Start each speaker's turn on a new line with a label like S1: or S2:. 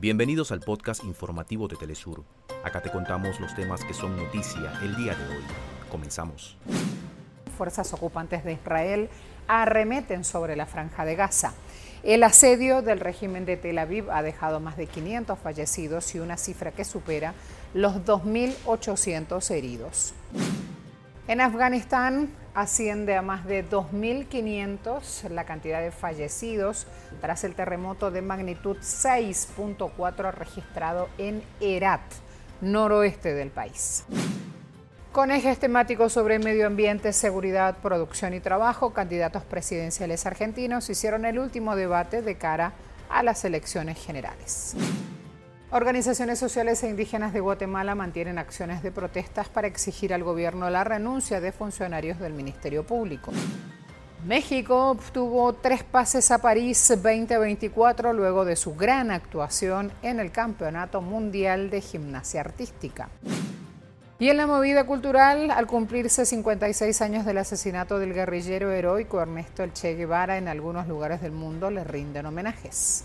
S1: Bienvenidos al podcast informativo de Telesur. Acá te contamos los temas que son noticia el día de hoy. Comenzamos.
S2: Fuerzas ocupantes de Israel arremeten sobre la franja de Gaza. El asedio del régimen de Tel Aviv ha dejado más de 500 fallecidos y una cifra que supera los 2.800 heridos. En Afganistán asciende a más de 2.500 la cantidad de fallecidos tras el terremoto de magnitud 6.4 registrado en Herat, noroeste del país. Con ejes temáticos sobre medio ambiente, seguridad, producción y trabajo, candidatos presidenciales argentinos hicieron el último debate de cara a las elecciones generales. Organizaciones sociales e indígenas de Guatemala mantienen acciones de protestas para exigir al gobierno la renuncia de funcionarios del Ministerio Público. México obtuvo tres pases a París 2024 luego de su gran actuación en el Campeonato Mundial de Gimnasia Artística. Y en la movida cultural, al cumplirse 56 años del asesinato del guerrillero heroico Ernesto El Che Guevara, en algunos lugares del mundo le rinden homenajes.